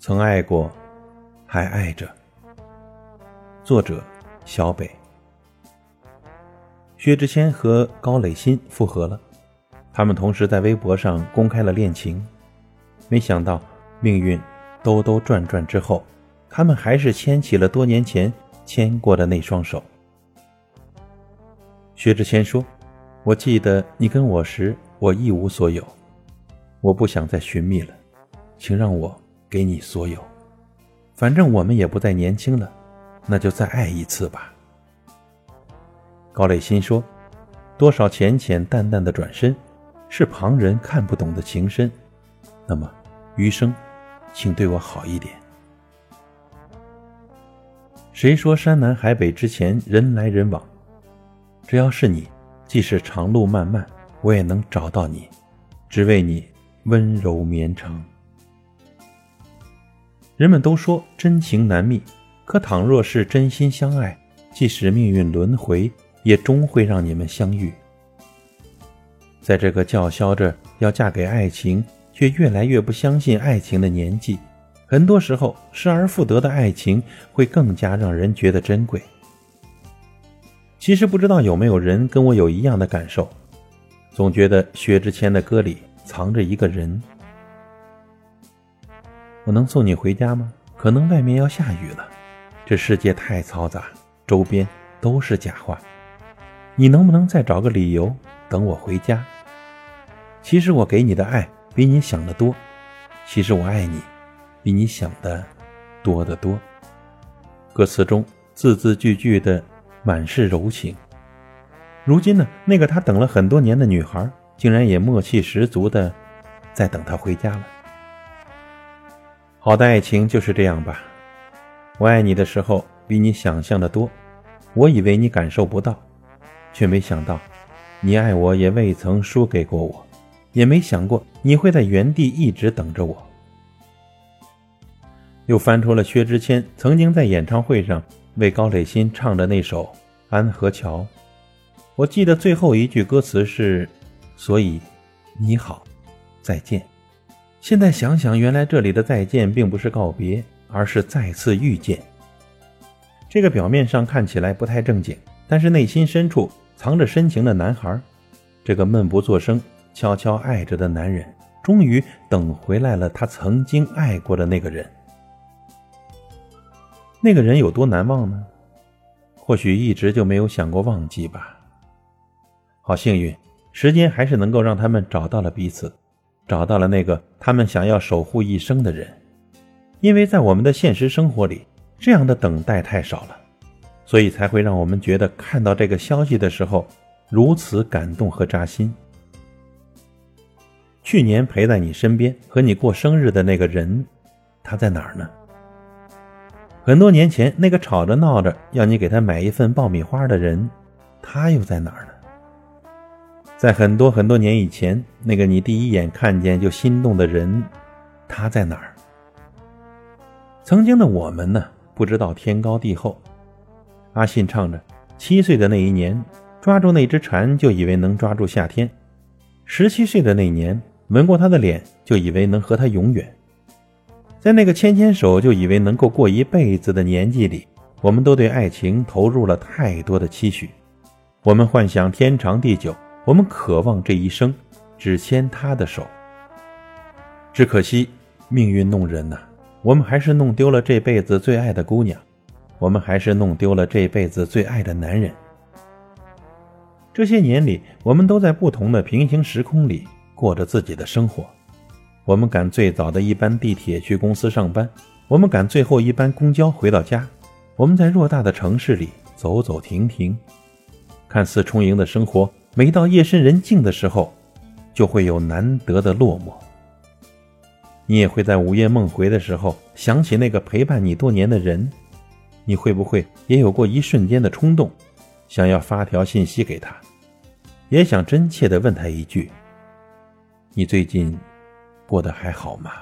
曾爱过，还爱着。作者：小北。薛之谦和高磊鑫复合了，他们同时在微博上公开了恋情。没想到命运兜兜转转之后，他们还是牵起了多年前牵过的那双手。薛之谦说：“我记得你跟我时，我一无所有，我不想再寻觅了，请让我给你所有。反正我们也不再年轻了，那就再爱一次吧。”高磊鑫说：“多少浅浅淡淡的转身，是旁人看不懂的情深。那么，余生，请对我好一点。谁说山南海北之前人来人往？只要是你，即使长路漫漫，我也能找到你，只为你温柔绵长。人们都说真情难觅，可倘若是真心相爱，即使命运轮回。”也终会让你们相遇。在这个叫嚣着要嫁给爱情，却越来越不相信爱情的年纪，很多时候失而复得的爱情会更加让人觉得珍贵。其实不知道有没有人跟我有一样的感受，总觉得薛之谦的歌里藏着一个人。我能送你回家吗？可能外面要下雨了。这世界太嘈杂，周边都是假话。你能不能再找个理由等我回家？其实我给你的爱比你想的多，其实我爱你比你想的多得多。歌词中字字句句的满是柔情。如今呢，那个他等了很多年的女孩，竟然也默契十足的在等他回家了。好的爱情就是这样吧。我爱你的时候比你想象的多，我以为你感受不到。却没想到，你爱我也未曾输给过我，也没想过你会在原地一直等着我。又翻出了薛之谦曾经在演唱会上为高磊鑫唱的那首《安河桥》，我记得最后一句歌词是：“所以，你好，再见。”现在想想，原来这里的再见并不是告别，而是再次遇见。这个表面上看起来不太正经，但是内心深处。藏着深情的男孩，这个闷不作声、悄悄爱着的男人，终于等回来了他曾经爱过的那个人。那个人有多难忘呢？或许一直就没有想过忘记吧。好幸运，时间还是能够让他们找到了彼此，找到了那个他们想要守护一生的人。因为在我们的现实生活里，这样的等待太少了。所以才会让我们觉得看到这个消息的时候如此感动和扎心。去年陪在你身边和你过生日的那个人，他在哪儿呢？很多年前那个吵着闹着要你给他买一份爆米花的人，他又在哪儿呢？在很多很多年以前，那个你第一眼看见就心动的人，他在哪儿？曾经的我们呢？不知道天高地厚。阿信唱着：“七岁的那一年，抓住那只蝉就以为能抓住夏天；十七岁的那年，吻过她的脸就以为能和她永远。在那个牵牵手就以为能够过一辈子的年纪里，我们都对爱情投入了太多的期许。我们幻想天长地久，我们渴望这一生只牵她的手。只可惜命运弄人呐，我们还是弄丢了这辈子最爱的姑娘。”我们还是弄丢了这辈子最爱的男人。这些年里，我们都在不同的平行时空里过着自己的生活。我们赶最早的一班地铁去公司上班，我们赶最后一班公交回到家。我们在偌大的城市里走走停停，看似充盈的生活，每到夜深人静的时候，就会有难得的落寞。你也会在午夜梦回的时候想起那个陪伴你多年的人。你会不会也有过一瞬间的冲动，想要发条信息给他，也想真切的问他一句：“你最近过得还好吗？”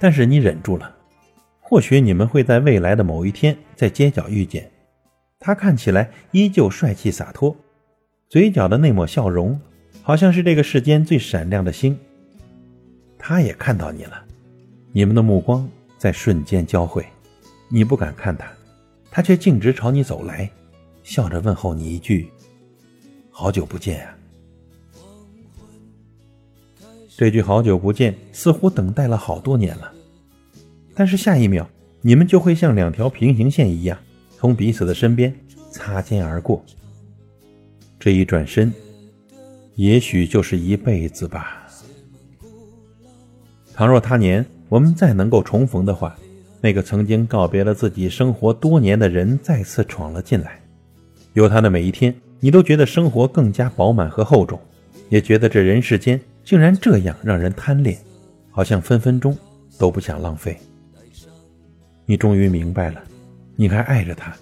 但是你忍住了。或许你们会在未来的某一天在街角遇见，他看起来依旧帅气洒脱，嘴角的那抹笑容，好像是这个世间最闪亮的星。他也看到你了，你们的目光在瞬间交汇，你不敢看他，他却径直朝你走来，笑着问候你一句：“好久不见呀。”这句“好久不见”似乎等待了好多年了，但是下一秒，你们就会像两条平行线一样，从彼此的身边擦肩而过。这一转身，也许就是一辈子吧。倘若他年我们再能够重逢的话，那个曾经告别了自己生活多年的人再次闯了进来，有他的每一天，你都觉得生活更加饱满和厚重，也觉得这人世间。竟然这样让人贪恋，好像分分钟都不想浪费。你终于明白了，你还爱着他，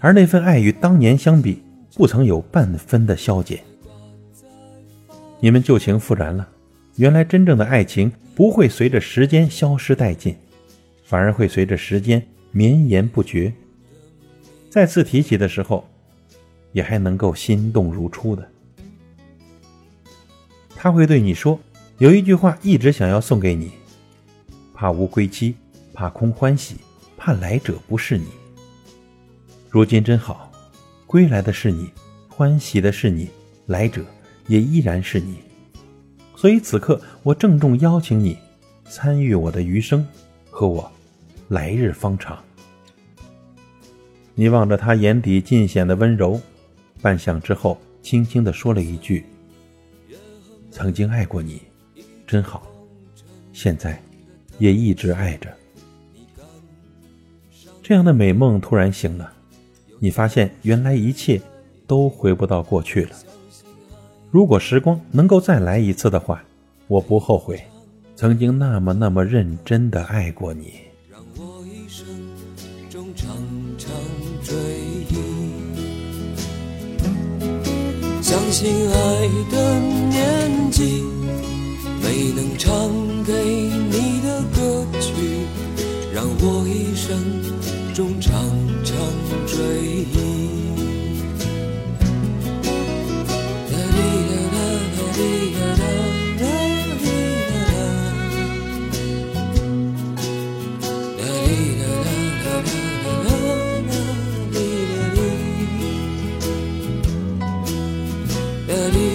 而那份爱与当年相比，不曾有半分的消减。你们旧情复燃了，原来真正的爱情不会随着时间消失殆尽，反而会随着时间绵延不绝。再次提起的时候，也还能够心动如初的。他会对你说：“有一句话一直想要送给你，怕无归期，怕空欢喜，怕来者不是你。如今真好，归来的是你，欢喜的是你，来者也依然是你。所以此刻，我郑重邀请你参与我的余生，和我来日方长。”你望着他眼底尽显的温柔，半晌之后，轻轻地说了一句。曾经爱过你，真好，现在也一直爱着。这样的美梦突然醒了，你发现原来一切都回不到过去了。如果时光能够再来一次的话，我不后悔曾经那么那么认真的爱过你。我一生中常常追忆，相信爱的年纪。没能长。melody